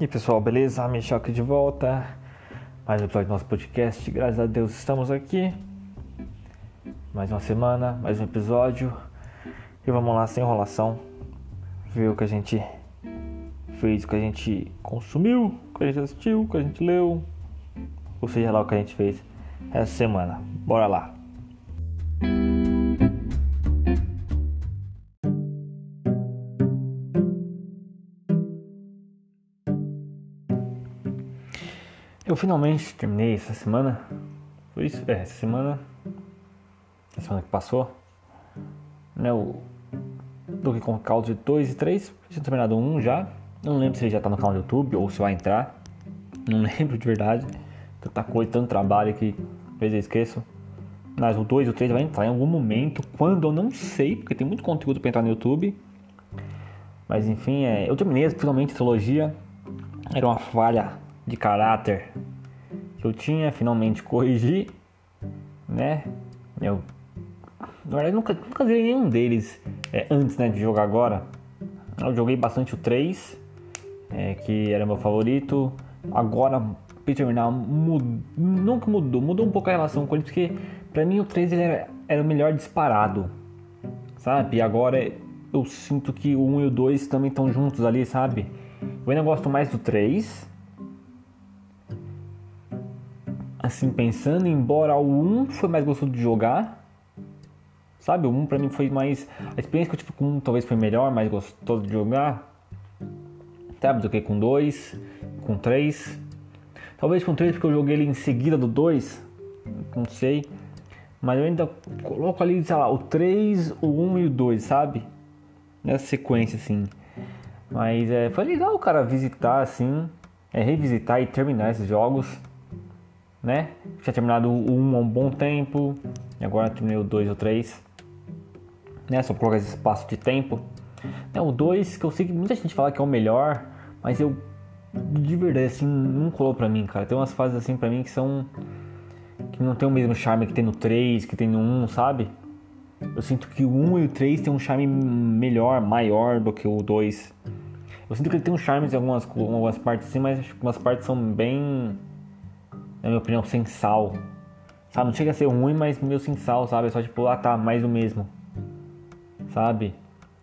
E pessoal, beleza? Michel aqui de volta. Mais um episódio do nosso podcast. Graças a Deus estamos aqui. Mais uma semana, mais um episódio. E vamos lá, sem enrolação. Ver o que a gente fez, o que a gente consumiu, o que a gente assistiu, o que a gente leu. Ou seja lá o que a gente fez essa semana. Bora lá. Finalmente terminei essa semana. Foi isso? É, essa semana. A semana que passou. Né, o Donkey Kong Country 2 e 3. Tinha terminado um já. Não lembro se ele já tá no canal do YouTube ou se vai entrar. Não lembro de verdade. Tanta coisa, tanto trabalho que às vezes eu esqueço. Mas o 2 e o 3 vai entrar em algum momento. Quando eu não sei, porque tem muito conteúdo para entrar no YouTube. Mas enfim, é, eu terminei finalmente a trilogia. Era uma falha de caráter que eu tinha, finalmente corrigi, né? Eu, na verdade, nunca, nunca zerei nenhum deles é, antes né, de jogar agora. Eu joguei bastante o 3, é, que era meu favorito. Agora, pra terminar, nunca mudou, mudou um pouco a relação com ele, porque pra mim o 3 ele era, era o melhor disparado, sabe? E agora eu sinto que o 1 e o 2 também estão juntos ali, sabe? Eu ainda gosto mais do 3, assim pensando, embora o 1 foi mais gostoso de jogar, sabe? O 1 pra mim foi mais. A experiência que eu tive com o 1 talvez foi melhor, mais gostoso de jogar, sabe? Do que com 2, com 3. Talvez com 3 porque eu joguei ele em seguida do 2, não sei. Mas eu ainda coloco ali, sei lá, o 3, o 1 e o 2, sabe? Nessa sequência assim. Mas é, foi legal, cara, visitar assim, é, revisitar e terminar esses jogos né? Tinha terminado o 1 há um bom tempo, e agora terminei o 2 ou 3, né? Só por desse espaço de tempo. É, o 2, que eu sei que muita gente fala que é o melhor, mas eu, de verdade, assim, não colou pra mim, cara. Tem umas fases assim pra mim que são. que não tem o mesmo charme que tem no 3, que tem no 1, sabe? Eu sinto que o 1 e o 3 tem um charme melhor, maior do que o 2. Eu sinto que ele tem um charme em algumas, algumas partes assim, mas algumas partes são bem na minha opinião, sem sal. Sabe? Não chega a ser ruim, mas meio sem sal, sabe? É só tipo, ah tá, mais do mesmo. Sabe?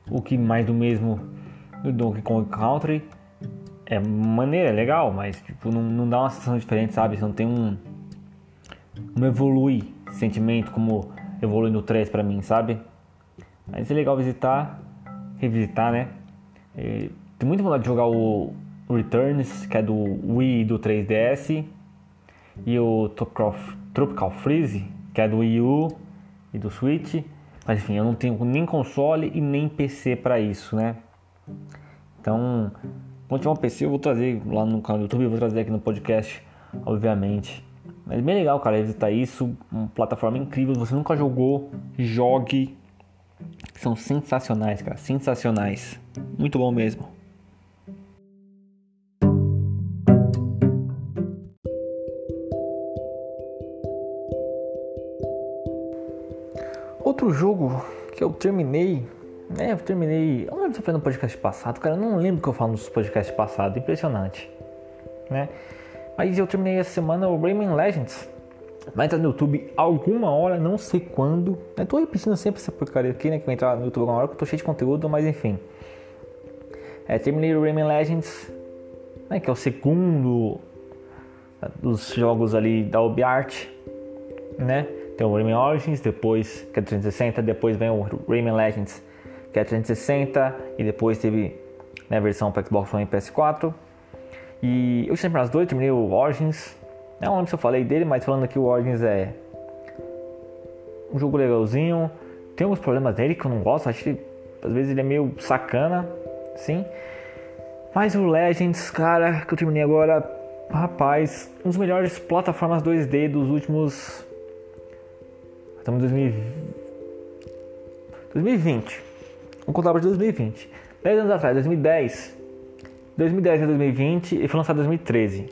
O que mais do mesmo do Donkey Kong Country é maneira, é legal, mas tipo, não, não dá uma sensação diferente, sabe? Você não tem um. Não evolui sentimento como evolui no 3 pra mim, sabe? Mas é legal visitar, revisitar, né? E, tem muita vontade de jogar o Returns, que é do Wii e do 3DS e o Tropical, Tropical Freeze, que é do Wii U e do Switch. Mas enfim, eu não tenho nem console e nem PC para isso, né? Então, quando tiver um PC, eu vou trazer lá no canal do YouTube, eu vou trazer aqui no podcast, obviamente. Mas bem legal, cara, visitar isso, uma plataforma incrível. Se você nunca jogou, jogue. São sensacionais, cara, sensacionais. Muito bom mesmo. Que eu terminei, né? Eu terminei. Eu não lembro se foi no podcast passado, cara. Eu não lembro que eu falo nos podcasts passados. Impressionante, né? Mas eu terminei essa semana o Rayman Legends. Vai entrar no YouTube alguma hora, não sei quando. Eu tô repetindo sempre essa porcaria aqui, né? Que vai entrar no YouTube alguma hora, que eu tô cheio de conteúdo, mas enfim. É, terminei o Rayman Legends, né? Que é o segundo dos jogos ali da UbiArt, né? Tem o Rayman Origins, depois que é 360, depois vem o Rayman Legends, que é 360, e depois teve né, a versão para Xbox One e PS4. E eu sempre nas dois, terminei o Origins. Não lembro se eu falei dele, mas falando que o Origins é um jogo legalzinho. Tem alguns problemas dele que eu não gosto, acho que às vezes ele é meio sacana, sim. Mas o Legends, cara, que eu terminei agora, rapaz, um dos melhores plataformas 2D dos últimos Estamos em 2020. Vamos contar para 2020. 10 anos atrás, 2010. 2010 a 2020 e foi lançado em 2013.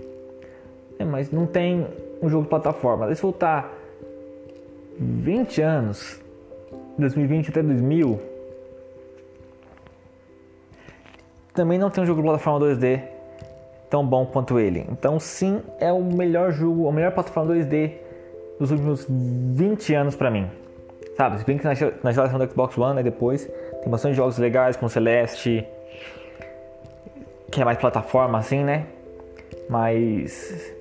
É, mas não tem um jogo de plataforma. Se voltar 20 anos, 2020 até 2000, também não tem um jogo de plataforma 2D tão bom quanto ele. Então, sim, é o melhor jogo, o melhor plataforma 2D dos últimos 20 anos para mim. Sabe, se bem que na, na geração do Xbox One, né, depois, tem bastante jogos legais como Celeste, que é mais plataforma assim, né? Mas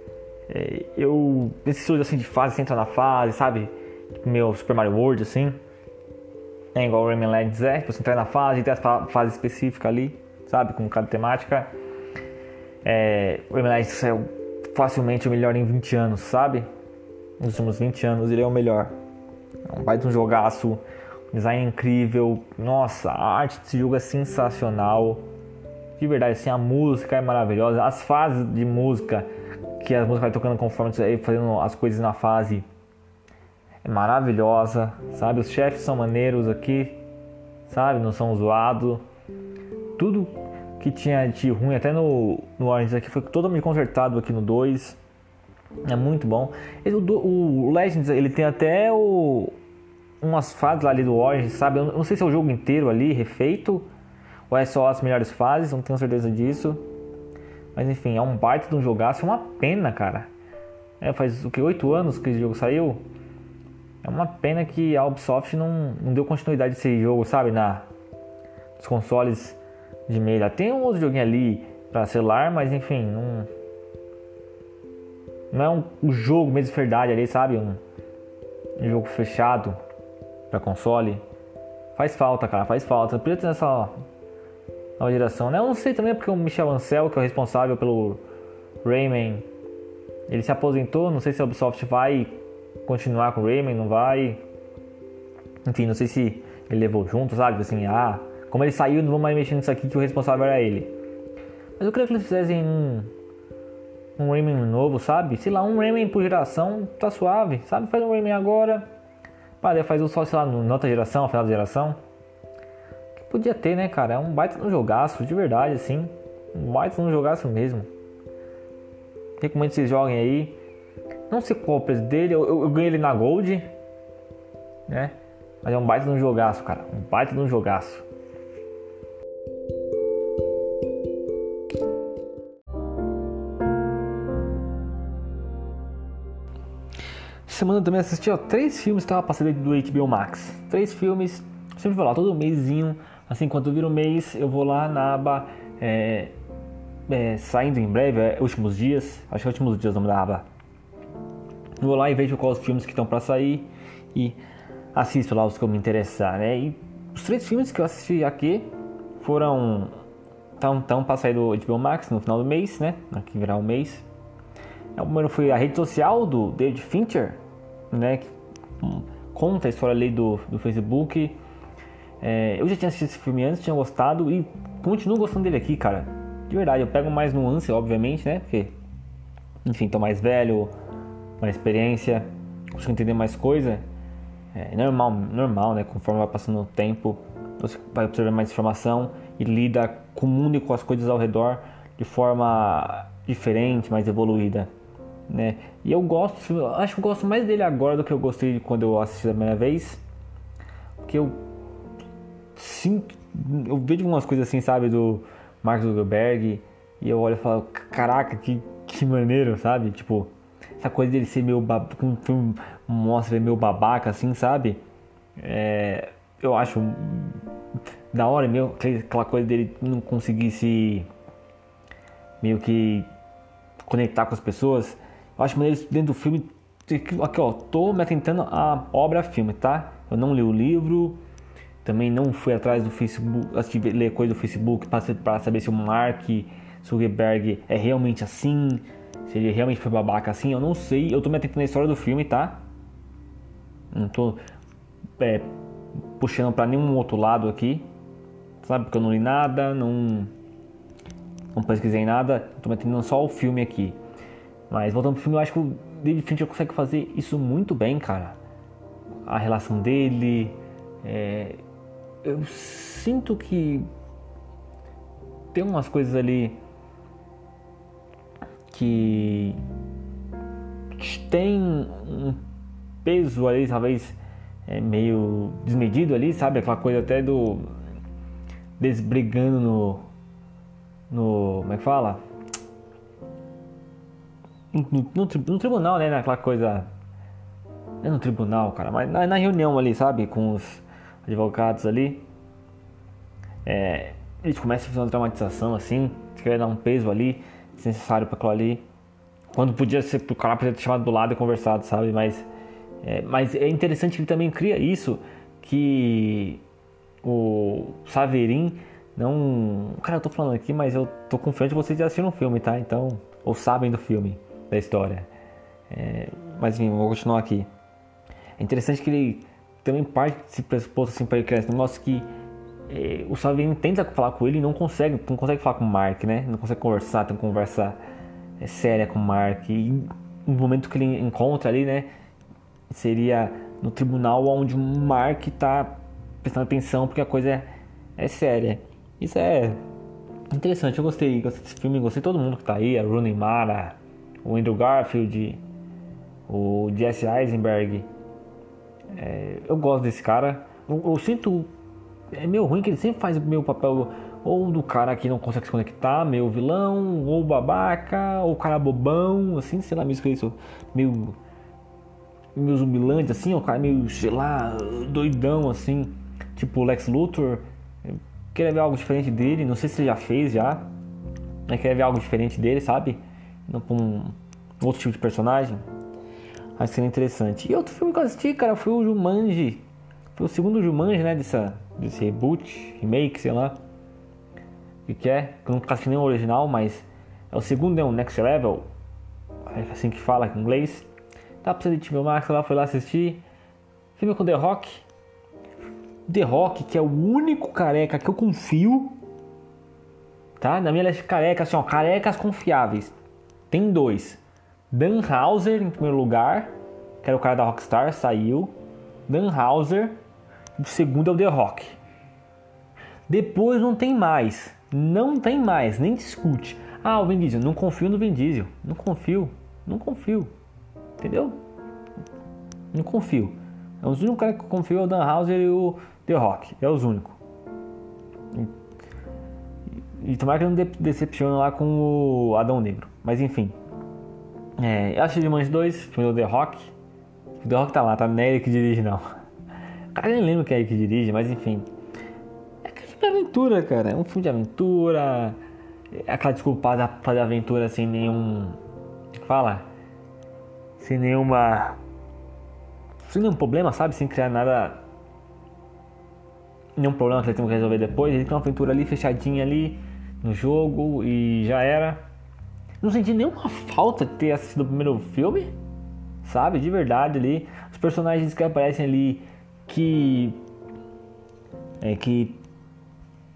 é, eu nesse estilo assim de fase, você entra na fase, sabe? Tipo meu Super Mario World assim. É igual o Rayman Legends é, você entra na fase, tem a fase específica ali, sabe? Com cada temática. É, o Rayman Legends saiu facilmente o melhor em 20 anos, sabe? Nos últimos 20 anos ele é o melhor. É um baita um jogaço, design incrível. Nossa, a arte desse jogo é sensacional. De verdade, assim, a música é maravilhosa. As fases de música, que a música vai tocando conforme você vai fazendo as coisas na fase é maravilhosa, sabe? Os chefes são maneiros aqui, sabe? Não são zoados. Tudo que tinha de ruim, até no, no Orange aqui, foi totalmente consertado aqui no 2. É muito bom. Esse, o, o, Legends, ele tem até o, umas fases ali do Orange, sabe? Eu não sei se é o jogo inteiro ali, refeito, ou é só as melhores fases, não tenho certeza disso. Mas enfim, é um baita de um jogaço, é uma pena, cara. É, faz o que? 8 anos que esse jogo saiu? É uma pena que a Ubisoft não, não deu continuidade desse jogo, sabe? Na, nos consoles de meia. Tem um outro joguinho ali para celular, mas enfim, não, não é um, um jogo mesmo de verdade ali, sabe? Um, um jogo fechado para console. Faz falta, cara, faz falta. Podia ter nessa nova geração, né? Eu não sei também porque o Michel Ancel, que é o responsável pelo Rayman, ele se aposentou. Não sei se a Ubisoft vai continuar com o Rayman, não vai. Enfim, não sei se ele levou junto, sabe? Assim, ah, como ele saiu, não vou mais mexer nisso aqui que o responsável era ele. Mas eu queria que eles fizessem um, um Rayman novo, sabe? Sei lá, um Rayman por geração, tá suave, sabe? Faz um Rayman agora, pá, faz o só, sei lá, na outra geração, final da geração. Que podia ter, né, cara? É um baita no jogaço, de verdade, assim. Um baita no jogaço mesmo. Recomendo que vocês joguem aí. Não sei qual dele, eu, eu, eu ganhei ele na Gold, né? Mas é um baita um jogaço, cara. Um baita um jogaço. Semana também assisti ó, três filmes que estava passando do HBO Max. Três filmes, sempre vou lá, todo mêsinho. Assim, quando vira o mês, eu vou lá na aba é, é, saindo em breve, é, últimos dias. Acho que é últimos dias o nome da aba vou lá e vejo quais os filmes que estão para sair e assisto lá os que eu me interessar, né? E os três filmes que eu assisti aqui foram tão tão para sair do HBO Max no final do mês, né? Aqui virar um mês. O primeiro foi a rede social do David Fincher, né? Que hum, conta a história ali do, do Facebook. É, eu já tinha assistido esse filme antes, tinha gostado e continuo gostando dele aqui, cara. De verdade, eu pego mais nuance, obviamente, né? Porque, enfim, tô mais velho, mais experiência, consigo entender mais coisa, é normal, normal, né? Conforme vai passando o tempo, você vai observar mais informação e lida com o mundo e com as coisas ao redor de forma diferente, mais evoluída, né? E eu gosto, acho que eu gosto mais dele agora do que eu gostei quando eu assisti da primeira vez, porque eu sinto, eu vejo algumas coisas assim, sabe, do Mark Zuckerberg e eu olho e falo, caraca, que, que maneiro, sabe? Tipo, essa coisa dele ser meio como o filme mostra ele meio babaca assim, sabe? É, eu acho da hora meio aquela coisa dele não conseguir se meio que conectar com as pessoas. Eu acho maneiro dentro do filme. Aqui ó, tô me atentando a obra filme, tá? Eu não li o livro, também não fui atrás do Facebook, assistir, ler coisa do Facebook para saber se o Mark Zuckerberg é realmente assim, se ele realmente foi babaca assim, eu não sei. Eu tô me atentando na história do filme, tá? Não tô é, puxando para nenhum outro lado aqui. Sabe? Porque eu não li nada, não, não pesquisei nada. Tô me atentando só ao filme aqui. Mas voltando pro filme, eu acho que o David Fincher consegue fazer isso muito bem, cara. A relação dele. É, eu sinto que tem umas coisas ali que tem um peso ali, talvez é, meio desmedido ali, sabe? Aquela coisa até do. desbrigando no. no. como é que fala? No, no, no tribunal, né? Naquela coisa. É no tribunal, cara, mas na, na reunião ali, sabe? Com os advogados ali. É, eles começam a fazer uma dramatização assim, querer dar um peso ali, desnecessário para aquilo ali. Quando podia ser pro cara podia ter chamado do lado e conversado, sabe? Mas é, mas é interessante que ele também cria isso que o Saverin não. Cara, eu tô falando aqui, mas eu tô confiante que vocês já assistiram o filme, tá? Então, ou sabem do filme, da história. É, mas enfim, vou continuar aqui. É interessante que ele também parte desse pressuposto assim para ele criar esse negócio que é, o Saverin tenta falar com ele e não consegue, não consegue falar com o Mark, né? Não consegue conversar, tem uma conversa é, séria com o Mark. E no momento que ele encontra ali, né? Seria no tribunal onde o Mark está prestando atenção porque a coisa é, é séria. Isso é interessante, eu gostei, gostei desse filme, gostei de todo mundo que tá aí, a Rooney Mara, o Andrew Garfield, o Jesse Eisenberg. É, eu gosto desse cara. Eu, eu, sinto. É meio ruim que ele sempre faz o meu papel ou do cara que não consegue se conectar, meio vilão, ou babaca, ou cara bobão, assim, sei lá, mesmo isso, meio. meio zumbilante, assim, ou cara meio, sei lá, doidão, assim, tipo Lex Luthor queria ver algo diferente dele, não sei se ele já fez já, mas queria ver algo diferente dele, sabe? Com um outro tipo de personagem. Que seria interessante. E outro filme que eu assisti, cara, foi o Jumanji. Foi o segundo Jumanji, né, dessa, desse reboot, remake, sei lá. O que, que é? Que eu nunca assisti nem o original, mas é o segundo, é o Next Level. É assim que fala em inglês. Tá precisando de HBO Max lá, foi lá assistir. Filme com The Rock. The Rock, que é o único careca que eu confio, tá? Na minha lista de carecas, assim, ó, carecas confiáveis. Tem dois. Dan Hauser em primeiro lugar, que era o cara da Rockstar, saiu. Dan Hauser. O segundo é o The Rock. Depois não tem mais. Não tem mais, nem discute. Ah, o Vin Diesel. Não confio no Vin Diesel. Não confio. Não confio. Entendeu? Não confio. É os únicos caras que confio é o Dan Hauser e o The Rock, é os únicos. E, e tomara que não de, decepcione lá com o Adão Negro. Mas enfim. É, eu acho de Mães 2, filme do The Rock. O The Rock tá lá, tá não é ele que dirige não. Cara, nem lembro quem é ele que dirige, mas enfim. É que filme de aventura, cara. É um filme de aventura. É aquela desculpa pra fazer aventura sem nenhum. Fala? Sem nenhuma. Sem nenhum problema, sabe? Sem criar nada nenhum problema que eles tenham que resolver depois. Ele tem uma aventura ali fechadinha ali no jogo e já era. Não senti nenhuma falta de ter assistido o primeiro filme, sabe? De verdade ali. Os personagens que aparecem ali que. É, que.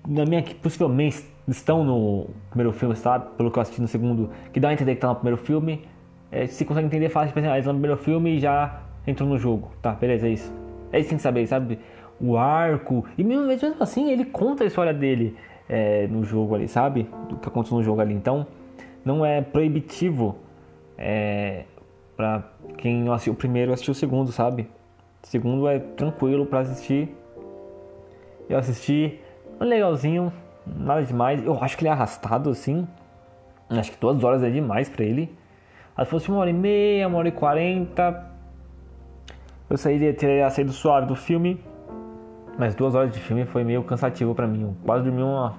Na minha que possivelmente estão no primeiro filme, sabe? Pelo que eu assisti no segundo, que dá a entender que tá no primeiro filme. É, se consegue entender fácil, tipo assim, ah, eles no primeiro filme e já entrou no jogo. Tá, beleza, é isso. É isso que tem que saber, sabe? o arco. E mesmo, mesmo assim, ele conta a história dele é, no jogo ali, sabe? Do que aconteceu no jogo ali. Então, não é proibitivo é, para quem não assistiu o primeiro assistir o segundo, sabe? O segundo é tranquilo para assistir. Eu assisti, legalzinho, nada demais. Eu acho que ele é arrastado assim. Acho que duas horas é demais para ele. Se fosse uma hora e meia, uma hora e quarenta, eu sairia, teria saído suave do filme. Mas duas horas de filme foi meio cansativo para mim. Eu quase dormi uma,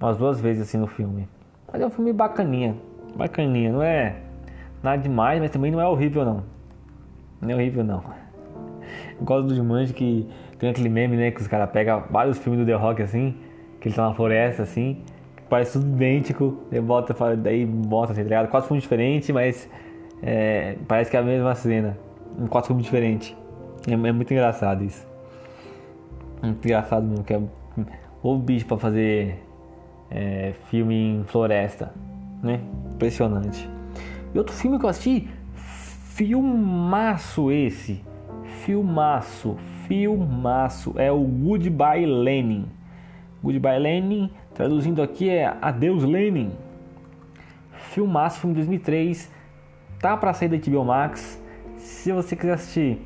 umas duas vezes assim no filme. Mas é um filme bacaninha. Bacaninha, não é nada demais, mas também não é horrível não. Não é horrível não. Eu gosto do Jumanji que tem aquele meme, né? Que os caras pegam vários filmes do The Rock assim, que ele tá na floresta assim, que parece tudo idêntico, e bota, daí bota assim, tá ligado? Quatro filmes diferentes, mas é, parece que é a mesma cena. Em quatro filmes diferentes. É, é muito engraçado isso. Muito engraçado mesmo, que é o bicho para fazer é, filme em floresta, né? Impressionante. E outro filme que eu assisti, filmaço esse, filmaço, filmaço, é o Goodbye Lenin. Goodbye Lenin, traduzindo aqui é Adeus Lenin. Filmaço, filme de 2003, tá para sair da HBO Max. Se você quiser assistir,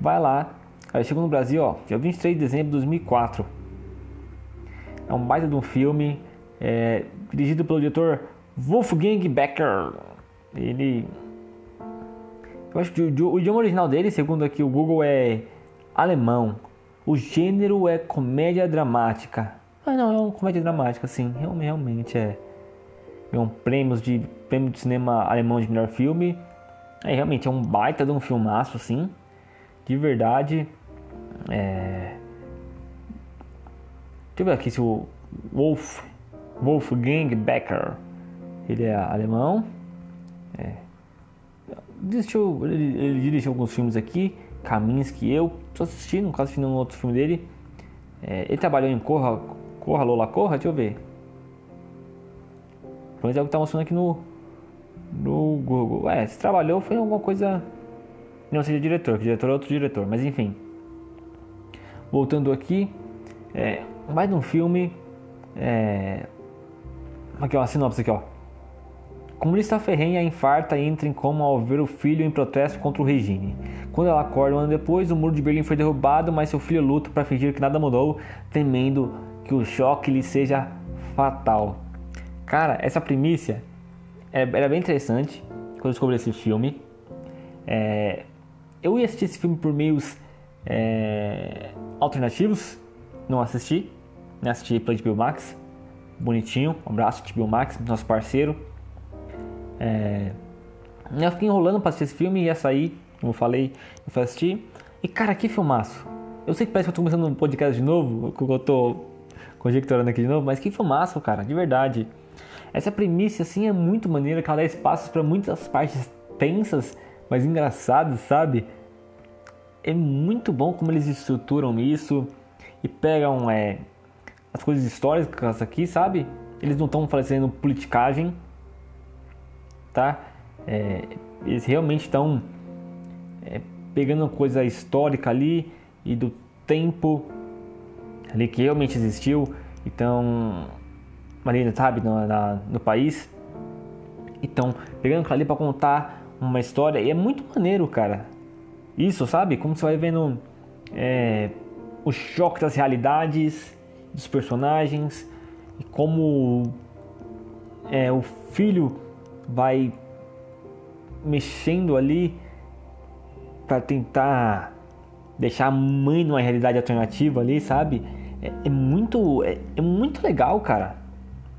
vai lá, Aí chegou no Brasil, ó, dia 23 de dezembro de 2004. É um baita de um filme, é, dirigido pelo diretor Wolfgang Becker. Ele Eu acho que o, o idioma original dele, segundo aqui o Google, é alemão. O gênero é comédia dramática. Ah, não, é uma comédia dramática, sim. Realmente é. Ganhou prêmios de prêmio de cinema alemão de melhor filme. É realmente é um baita de um filmaço, assim. De verdade. É... Deixa eu ver aqui se o Wolf Wolfgang Becker ele é alemão. É. Ele, ele, dirigiu alguns filmes aqui. Que eu só assisti, nunca assisti nenhum outro filme dele. É, ele trabalhou em Corra, Corra Lola Corra, deixa eu ver. Pelo menos é o que está mostrando aqui no, no Google. É, se trabalhou foi alguma coisa. Não seja diretor, que diretor é outro diretor, mas enfim. Voltando aqui, é, mais um filme. É, aqui ó, a sinopse aqui ó. Comunista ferrenha infarta e entra em coma ao ver o filho em protesto contra o regime. Quando ela acorda um ano depois, o muro de Berlim foi derrubado, mas seu filho luta para fingir que nada mudou, temendo que o choque lhe seja fatal. Cara, essa primícia é, era bem interessante quando eu descobri esse filme. É, eu ia assistir esse filme por meios é, alternativos, não assisti, né? assisti pela HBO Max, bonitinho, um abraço HBO Max, nosso parceiro. É... Eu fiquei enrolando pra assistir esse filme e ia sair, como eu falei, eu fui assistir. E cara, que filmaço! Eu sei que parece que eu tô começando um podcast de novo, que eu tô conjecturando aqui de novo, mas que filmaço, cara, de verdade. Essa premissa, assim, é muito maneira, que ela dá espaços para muitas partes tensas, mas engraçadas, sabe? É muito bom como eles estruturam isso e pegam é, as coisas históricas aqui, sabe? Eles não estão fazendo politicagem, tá? É, eles realmente estão é, pegando coisa histórica ali e do tempo ali que realmente existiu, então ali, sabe, no, na, no país. Então, pegando aquilo ali para contar uma história e é muito maneiro, cara. Isso, sabe? Como você vai vendo é, o choque das realidades dos personagens e como é, o filho vai mexendo ali para tentar deixar a mãe numa realidade alternativa ali, sabe? É, é muito é, é, muito legal, cara.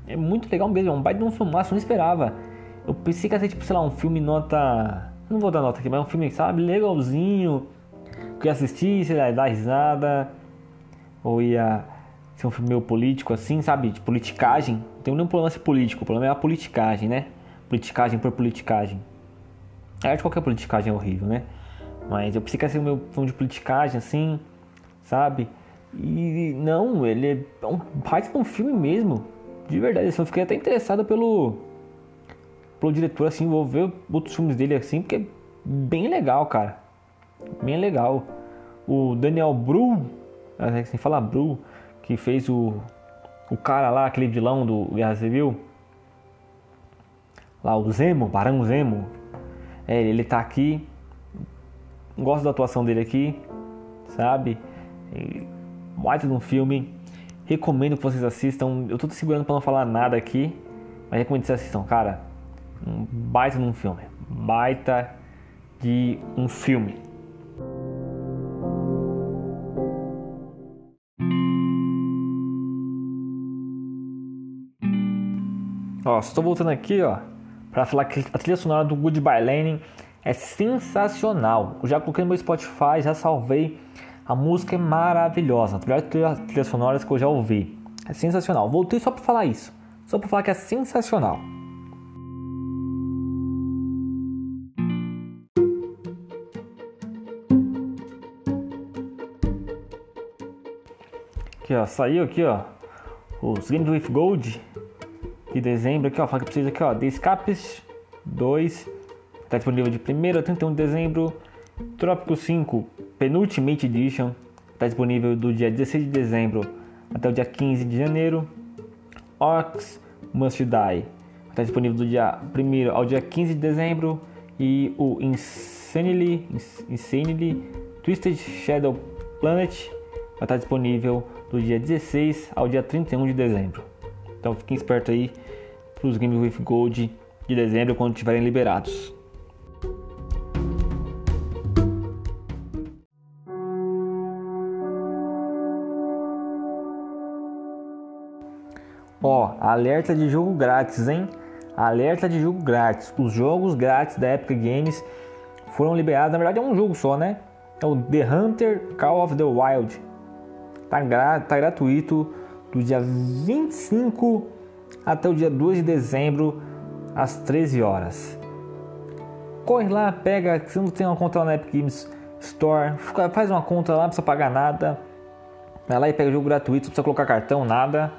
É muito legal mesmo, é um baita de um filmaço, eu não esperava. Eu pensei que ia ser tipo, sei lá, um filme nota. Não vou dar nota aqui, mas um filme, sabe, legalzinho. Que ia assistir, sei lá, dar risada. Ou ia ser um filme meio político assim, sabe? De politicagem. Não tem nenhum problema ser político, o problema é a politicagem, né? politicagem por politicagem. É de qualquer politicagem é horrível, né? Mas eu pensei que ia ser o meu filme de politicagem, assim, sabe? E não, ele é um baita um filme mesmo. De verdade, assim, eu fiquei até interessado pelo, pelo diretor, assim, vou ver outros filmes dele, assim, porque é bem legal, cara. Bem legal. O Daniel Bru, assim, fala Bru, que fez o, o cara lá, aquele vilão do Guerra Civil lá o Zemo, Barão Zemo. É, ele tá aqui. Gosto da atuação dele aqui, sabe? Baita de um filme. Recomendo que vocês assistam. Eu tô te segurando para não falar nada aqui, mas recomendo que vocês assistam, cara. Um baita de um filme. Baita de um filme. Ó, estou voltando aqui, ó para falar que a trilha sonora do Goodbye Lenin é sensacional. Eu já coloquei no meu Spotify, já salvei. A música é maravilhosa, a melhor trilha sonoras que eu já ouvi. É sensacional. Voltei só para falar isso. Só para falar que é sensacional. Aqui ó, saiu aqui ó, os Games with Gold de dezembro. Aqui, ó, fala que precisa aqui, ó, The Escapes 2, está disponível de 1 a 31 de dezembro. Trópico 5, Penultimate Edition, está disponível do dia 16 de dezembro até o dia 15 de janeiro. Ox Must Die, está disponível do dia 1 ao dia 15 de dezembro. E o Insanely, Insanely Twisted Shadow Planet vai estar disponível do dia 16 ao dia 31 de dezembro. Então fiquem esperto aí para os Games with Gold de dezembro quando estiverem liberados. Ó, alerta de jogo grátis, hein? Alerta de jogo grátis. Os jogos grátis da Epic Games foram liberados. Na verdade, é um jogo só, né? É o The Hunter Call of the Wild. Tá, gra tá gratuito do dia 25 até o dia 2 de dezembro às 13 horas. Corre lá, pega, se não tem uma conta lá na Epic Games Store, faz uma conta lá, não precisa pagar nada. Vai lá e pega o jogo gratuito, não precisa colocar cartão, nada.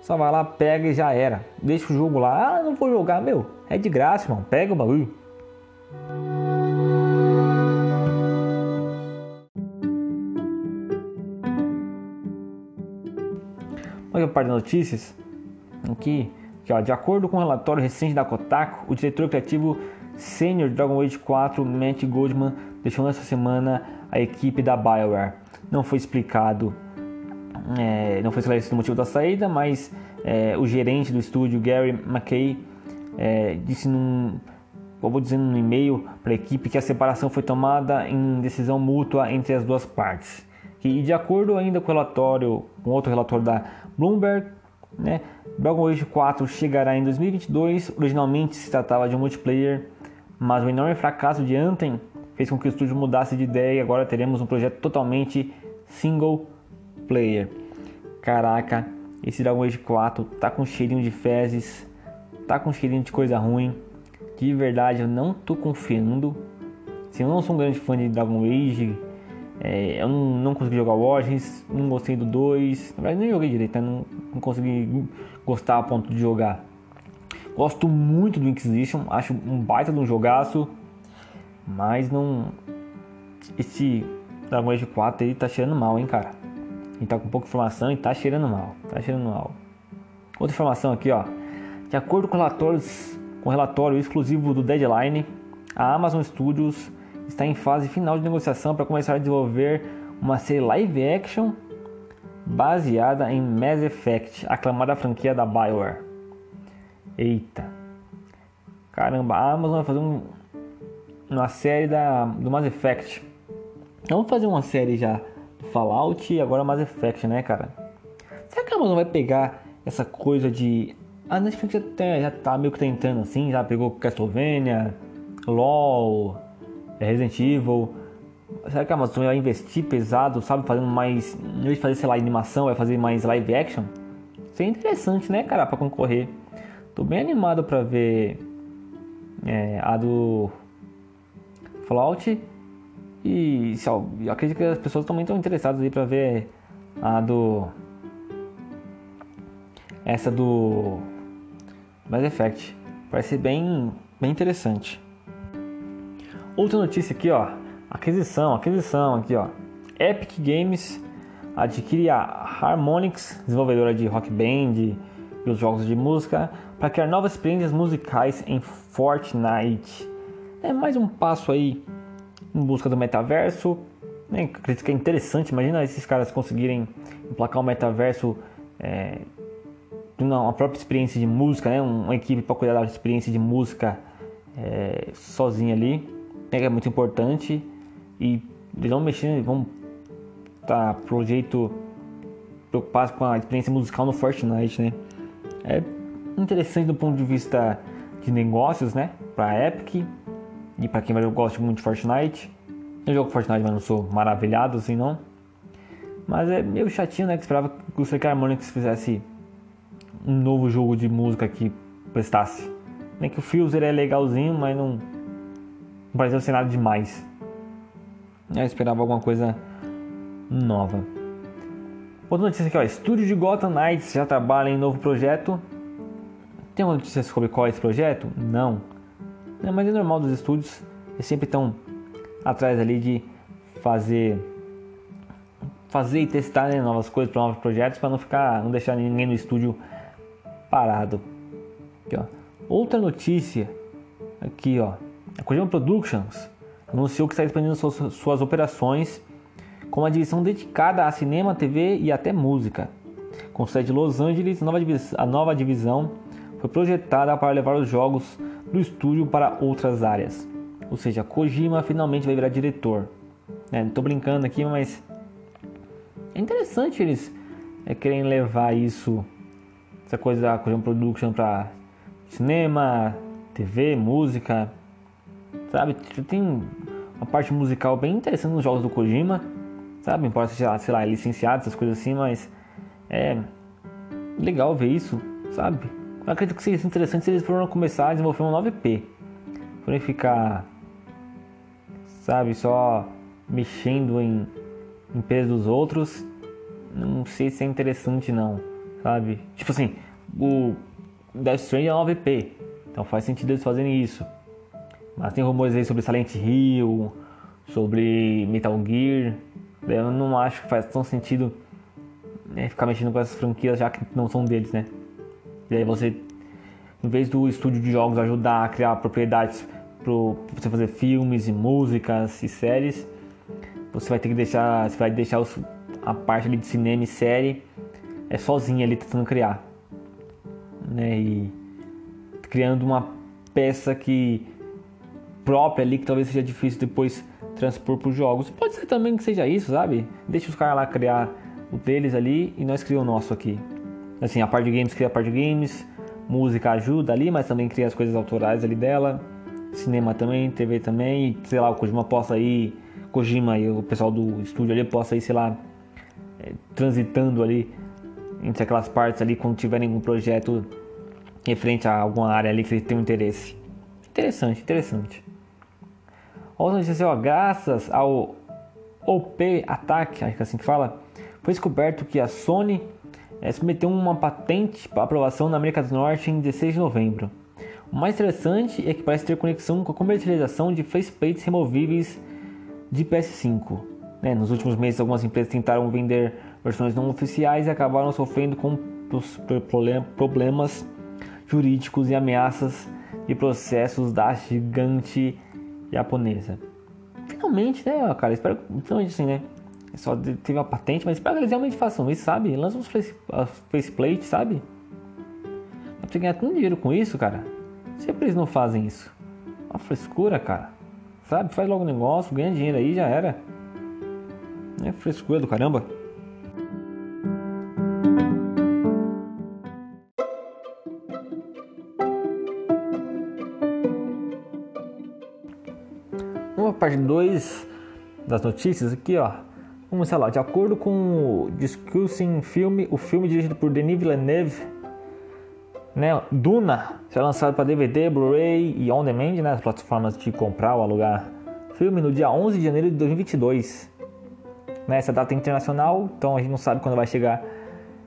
Só vai lá, pega e já era. Deixa o jogo lá. Ah, não vou jogar, meu. É de graça, irmão. Pega o bagulho. Parte de notícias. Aqui ó, de acordo com o um relatório recente da Kotaku, o diretor criativo sênior de Dragon Age 4, Matt Goldman, deixou nessa semana a equipe da BioWare. Não foi explicado é, não foi esclarecido o motivo da saída, mas é, o gerente do estúdio, Gary McKay, é, disse num, vou dizendo no e-mail para a equipe que a separação foi tomada em decisão mútua entre as duas partes. E de acordo ainda com o relatório, com outro relatório da Bloomberg, né, Dragon Age 4 chegará em 2022. Originalmente se tratava de um multiplayer, mas o enorme fracasso de Anthem fez com que o estúdio mudasse de ideia e agora teremos um projeto totalmente single player. Caraca, esse Dragon Age 4 tá com cheirinho de fezes, tá com cheirinho de coisa ruim. De verdade, eu não tô confiando. Se eu não sou um grande fã de Dragon Age, é, eu não, não, consegui jogar o Origins, não gostei do 2, na verdade nem joguei direito, né? não, não consegui gostar a ponto de jogar. Gosto muito do Inquisition, acho um baita de um jogaço, mas não. Esse Dragon Age 4 aí tá cheirando mal, hein, cara. Gente tá com pouca informação e tá cheirando mal. Tá cheirando mal. Outra informação aqui, ó. De acordo com relatórios, com relatório exclusivo do Deadline, a Amazon Studios está em fase final de negociação para começar a desenvolver uma série live action baseada em Mass Effect, aclamada franquia da BioWare. Eita. Caramba, a Amazon vai fazer um, uma série da, do Mass Effect. Vamos fazer uma série já Fallout e agora Mass Effect, né, cara? Será que a Amazon vai pegar essa coisa de. A Netflix já, tem, já tá meio que tentando assim, já pegou Castlevania, LOL, Resident Evil. Será que a Amazon vai investir pesado, sabe? Fazendo mais. Em vez de fazer, sei lá, animação, vai fazer mais live action? Seria interessante, né, cara, pra concorrer. Tô bem animado pra ver é, a do Fallout e eu acredito que as pessoas também estão interessadas aí para ver a do. Essa do. Mass Effect. Parece bem, bem interessante. Outra notícia aqui, ó. Aquisição, aquisição aqui, ó. Epic Games adquire a Harmonix, desenvolvedora de Rock Band e os jogos de música, para criar novas experiências musicais em Fortnite. É mais um passo aí em busca do metaverso. Né? Acredito que é interessante, imagina esses caras conseguirem emplacar um metaverso, é, uma própria experiência de música, né? uma equipe para cuidar da experiência de música é, sozinha ali, é muito importante. E eles vão mexer, vão tá, pro jeito preocupados com a experiência musical no Fortnite, né? É interessante do ponto de vista de negócios, né? Para Epic e para quem gosta muito de Fortnite, eu jogo Fortnite, mas não sou maravilhado assim não. Mas é meio chatinho, né? Que esperava que o Sonic Harmonix fizesse um novo jogo de música que prestasse. Nem que o Fuser é legalzinho, mas não pareceu ser nada demais. Eu esperava alguma coisa nova. Outra notícia aqui, ó. Estúdio de Gotham Knights já trabalha em novo projeto. Tem uma notícia sobre qual é esse projeto? Não. É, mas é normal dos estúdios, eles sempre estão atrás ali de fazer fazer e testar né, novas coisas para novos projetos para não ficar não deixar ninguém no estúdio parado. Aqui, ó. Outra notícia aqui, ó. A Kojima Productions anunciou que está expandindo suas, suas operações com uma divisão dedicada a cinema, TV e até música. Com sede em Los Angeles, a nova divisão foi projetada para levar os jogos do estúdio para outras áreas. Ou seja, Kojima finalmente vai virar diretor. É, tô brincando aqui, mas é interessante eles é, querem levar isso essa coisa da Kojima Production pra cinema, TV, música, sabe? Tem uma parte musical bem interessante nos jogos do Kojima, sabe? Sei lá, sei lá, licenciado, essas coisas assim, mas é legal ver isso, sabe? Eu acredito que seria interessante se eles foram começar a desenvolver um 9P. Forem ficar, sabe, só mexendo em, em peso dos outros, não sei se é interessante não, sabe? Tipo assim, o Death Stranding é 9P, então faz sentido eles fazerem isso. Mas tem rumores aí sobre Silent Hill, sobre Metal Gear. Eu não acho que faz tão sentido né, ficar mexendo com essas franquias já que não são deles, né? E aí você, em vez do estúdio de jogos ajudar a criar propriedades para você fazer filmes e músicas e séries, você vai ter que deixar, você vai deixar os, a parte de cinema e série é sozinha ali tentando criar, né? E criando uma peça que própria ali que talvez seja difícil depois transpor para os jogos. Pode ser também que seja isso, sabe? Deixa os caras lá criar o deles ali e nós criamos o nosso aqui. Assim, a parte de games cria a parte de games, música ajuda ali, mas também cria as coisas autorais ali dela. Cinema também, TV também, sei lá, o Kojima possa ir, Kojima e o pessoal do estúdio ali possa ir, sei lá, é, transitando ali entre aquelas partes ali quando tiverem algum projeto referente a alguma área ali que ele tem um interesse. Interessante, interessante. Outra notícia, ó, graças ao OP Attack, acho que é assim que fala, foi descoberto que a Sony é, submeteu uma patente para aprovação na América do Norte em 16 de novembro. O mais interessante é que parece ter conexão com a comercialização de faceplates removíveis de PS5. Né, nos últimos meses, algumas empresas tentaram vender versões não oficiais e acabaram sofrendo com problemas jurídicos e ameaças de processos da gigante japonesa. Finalmente, né, cara? Espero finalmente assim, né? É só teve uma patente, mas espero que eles realmente façam isso, sabe? Lançam os face, faceplates, sabe? Pra ganhar tanto dinheiro com isso, cara. Sempre eles não fazem isso. Uma frescura, cara. Sabe? Faz logo o negócio, ganha dinheiro aí já era. É frescura do caramba. Parte 2 das notícias aqui, ó. Vamos lá, de acordo com o Discussing Filme, o filme dirigido por Denis Villeneuve, né, Duna, será lançado para DVD, Blu-ray e on demand, né, as plataformas de comprar ou alugar filme no dia 11 de janeiro de 2022. Né, essa data é internacional, então a gente não sabe quando vai chegar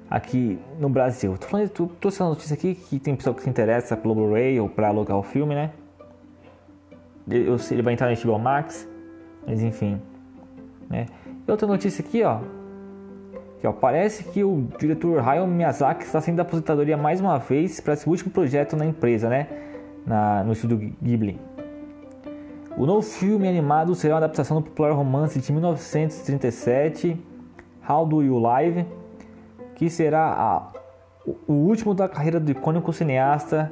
aqui no Brasil. Tô falando, tô, tô essa notícia aqui que tem pessoa que se interessa pelo Blu-ray ou para alugar o filme, né? Ele vai entrar no HBO Max, mas enfim. Né? E outra notícia aqui, ó, que ó, parece que o diretor Hayao Miyazaki está saindo da aposentadoria mais uma vez para esse último projeto na empresa, né? Na, no estúdio Ghibli. O novo filme animado será uma adaptação do popular romance de 1937, How Do You Live, que será a, o último da carreira do icônico cineasta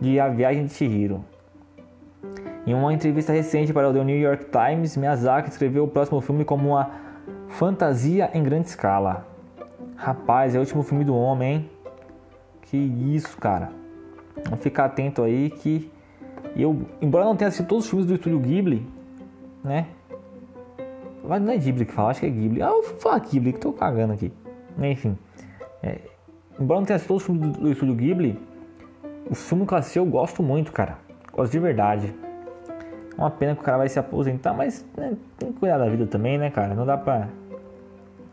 de A Viagem de Chihiro. Em uma entrevista recente para o The New York Times, Miyazaki descreveu o próximo filme como uma fantasia em grande escala. Rapaz, é o último filme do homem, hein? Que isso, cara. Vamos ficar atento aí que eu, embora não tenha assistido todos os filmes do estúdio Ghibli, né? Mas não é Ghibli que fala, acho que é Ghibli. Ah, eu vou falar Ghibli, que tô cagando aqui. Enfim. É, embora não tenha assistido todos os filmes do, do estúdio Ghibli, o filme que eu assisti eu gosto muito, cara. Gosto de verdade. É uma pena que o cara vai se aposentar, mas né, tem que cuidar da vida também, né, cara? Não dá pra.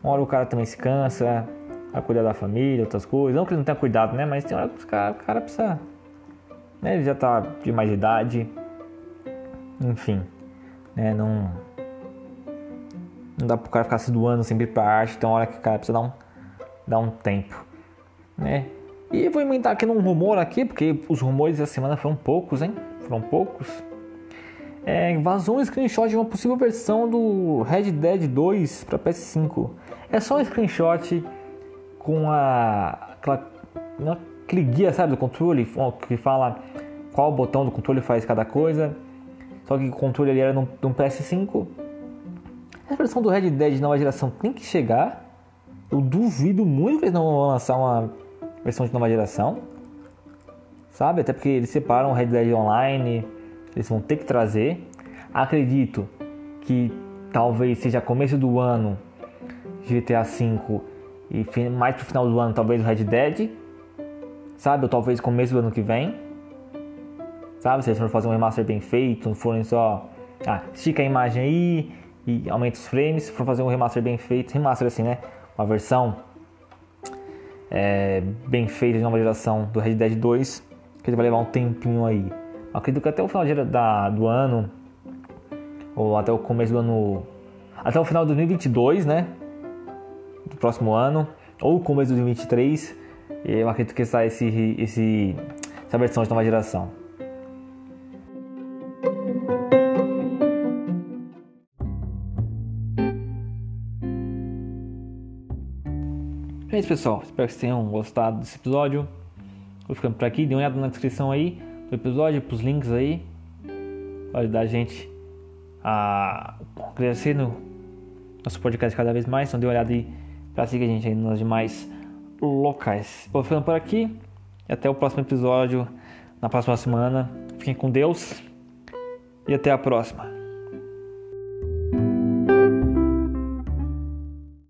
Uma hora o cara também se cansa, vai cuidar da família, outras coisas. Não que ele não tenha cuidado, né? Mas tem hora que o cara, o cara precisa. Né? Ele já tá de mais idade. Enfim. Né? Não. Não dá pro cara ficar se doando sempre pra arte. Tem hora que o cara precisa dar um, dar um tempo. Né? E vou inventar aqui num rumor aqui, porque os rumores da semana foram poucos, hein? Foram poucos é, vazou um screenshot de uma possível versão do Red Dead 2 para PS5. É só um screenshot com a aquela, aquele guia, sabe, do controle que fala qual botão do controle faz cada coisa. Só que o controle ali era no, no PS5. A versão do Red Dead nova geração tem que chegar. Eu duvido muito que eles não vão lançar uma versão de nova geração, sabe? Até porque eles separam o Red Dead Online, eles vão ter que trazer. Acredito que talvez seja começo do ano GTA V e mais pro final do ano talvez o Red Dead, sabe? Ou talvez começo do ano que vem, sabe? Se eles forem fazer um remaster bem feito, não forem só, ah, estica a imagem aí e aumenta os frames, se for fazer um remaster bem feito, remaster assim, né? Uma versão é, bem feita de nova geração do Red Dead 2, que ele vai levar um tempinho aí. Acredito que até o final da, do ano, ou até o começo do ano, até o final de 2022, né? Do próximo ano, ou começo de 2023, eu acredito que sai esse, esse, essa versão de nova geração. É isso, pessoal. Espero que vocês tenham gostado desse episódio. Vou ficando por aqui. Dê uma olhada na descrição aí do episódio, pros links aí. Pode ajudar a gente a crescer no nosso podcast cada vez mais. Então dê uma olhada aí para seguir a gente aí nos demais locais. Vou ficando por aqui. E até o próximo episódio na próxima semana. Fiquem com Deus. E até a próxima.